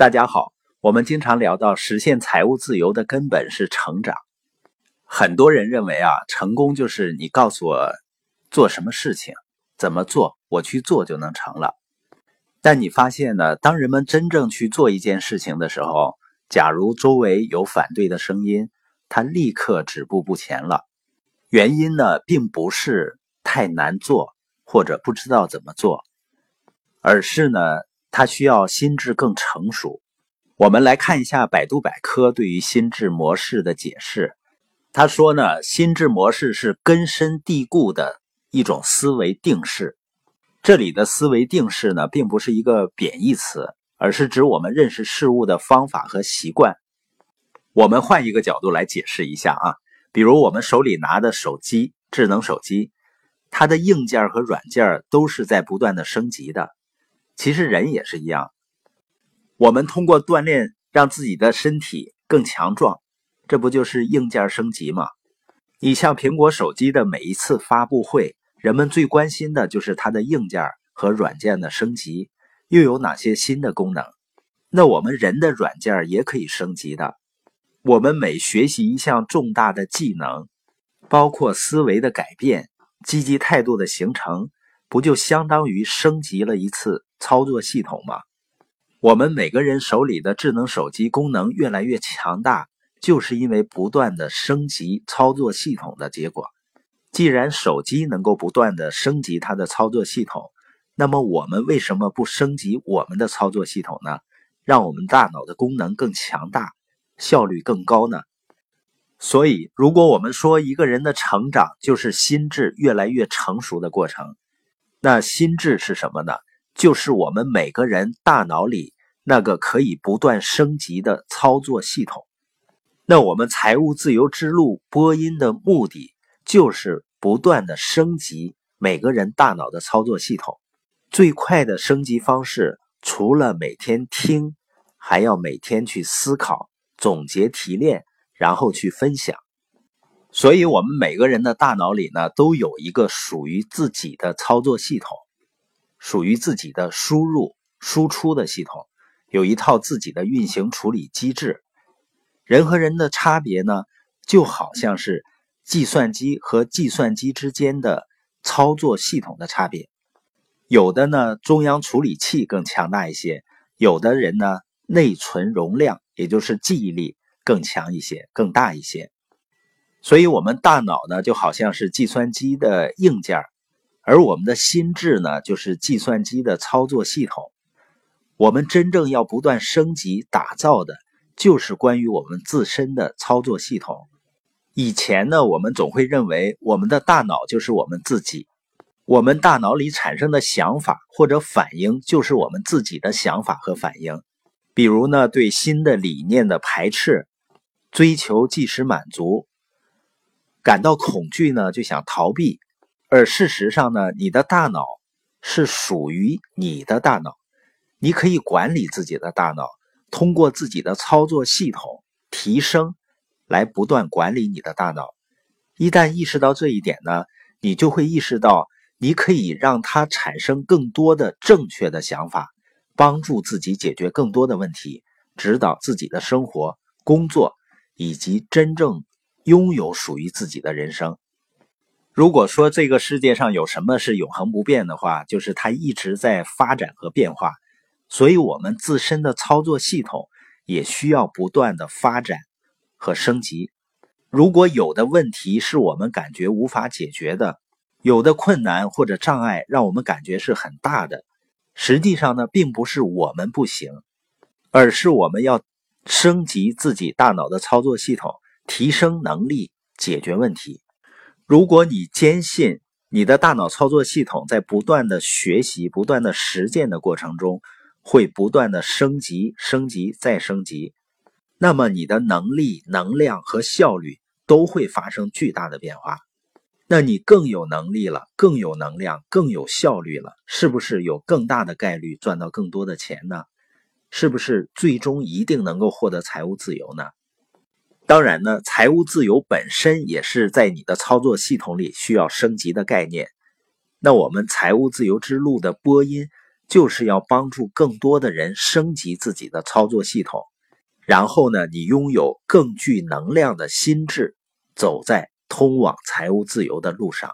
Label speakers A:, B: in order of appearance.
A: 大家好，我们经常聊到实现财务自由的根本是成长。很多人认为啊，成功就是你告诉我做什么事情，怎么做，我去做就能成了。但你发现呢，当人们真正去做一件事情的时候，假如周围有反对的声音，他立刻止步不前了。原因呢，并不是太难做或者不知道怎么做，而是呢。他需要心智更成熟。我们来看一下百度百科对于心智模式的解释。他说呢，心智模式是根深蒂固的一种思维定式。这里的思维定式呢，并不是一个贬义词，而是指我们认识事物的方法和习惯。我们换一个角度来解释一下啊，比如我们手里拿的手机，智能手机，它的硬件和软件都是在不断的升级的。其实人也是一样，我们通过锻炼让自己的身体更强壮，这不就是硬件升级吗？你像苹果手机的每一次发布会，人们最关心的就是它的硬件和软件的升级，又有哪些新的功能？那我们人的软件也可以升级的。我们每学习一项重大的技能，包括思维的改变、积极态度的形成，不就相当于升级了一次？操作系统嘛，我们每个人手里的智能手机功能越来越强大，就是因为不断的升级操作系统的结果。既然手机能够不断的升级它的操作系统，那么我们为什么不升级我们的操作系统呢？让我们大脑的功能更强大，效率更高呢？所以，如果我们说一个人的成长就是心智越来越成熟的过程，那心智是什么呢？就是我们每个人大脑里那个可以不断升级的操作系统。那我们财务自由之路播音的目的，就是不断的升级每个人大脑的操作系统。最快的升级方式，除了每天听，还要每天去思考、总结、提炼，然后去分享。所以，我们每个人的大脑里呢，都有一个属于自己的操作系统。属于自己的输入输出的系统，有一套自己的运行处理机制。人和人的差别呢，就好像是计算机和计算机之间的操作系统的差别。有的呢，中央处理器更强大一些；有的人呢，内存容量，也就是记忆力更强一些、更大一些。所以，我们大脑呢，就好像是计算机的硬件。而我们的心智呢，就是计算机的操作系统。我们真正要不断升级打造的，就是关于我们自身的操作系统。以前呢，我们总会认为我们的大脑就是我们自己，我们大脑里产生的想法或者反应就是我们自己的想法和反应。比如呢，对新的理念的排斥，追求即时满足，感到恐惧呢，就想逃避。而事实上呢，你的大脑是属于你的大脑，你可以管理自己的大脑，通过自己的操作系统提升，来不断管理你的大脑。一旦意识到这一点呢，你就会意识到，你可以让它产生更多的正确的想法，帮助自己解决更多的问题，指导自己的生活、工作，以及真正拥有属于自己的人生。如果说这个世界上有什么是永恒不变的话，就是它一直在发展和变化，所以我们自身的操作系统也需要不断的发展和升级。如果有的问题是我们感觉无法解决的，有的困难或者障碍让我们感觉是很大的，实际上呢，并不是我们不行，而是我们要升级自己大脑的操作系统，提升能力，解决问题。如果你坚信你的大脑操作系统在不断的学习、不断的实践的过程中会不断的升级、升级再升级，那么你的能力、能量和效率都会发生巨大的变化。那你更有能力了，更有能量，更有效率了，是不是有更大的概率赚到更多的钱呢？是不是最终一定能够获得财务自由呢？当然呢，财务自由本身也是在你的操作系统里需要升级的概念。那我们财务自由之路的播音，就是要帮助更多的人升级自己的操作系统，然后呢，你拥有更具能量的心智，走在通往财务自由的路上。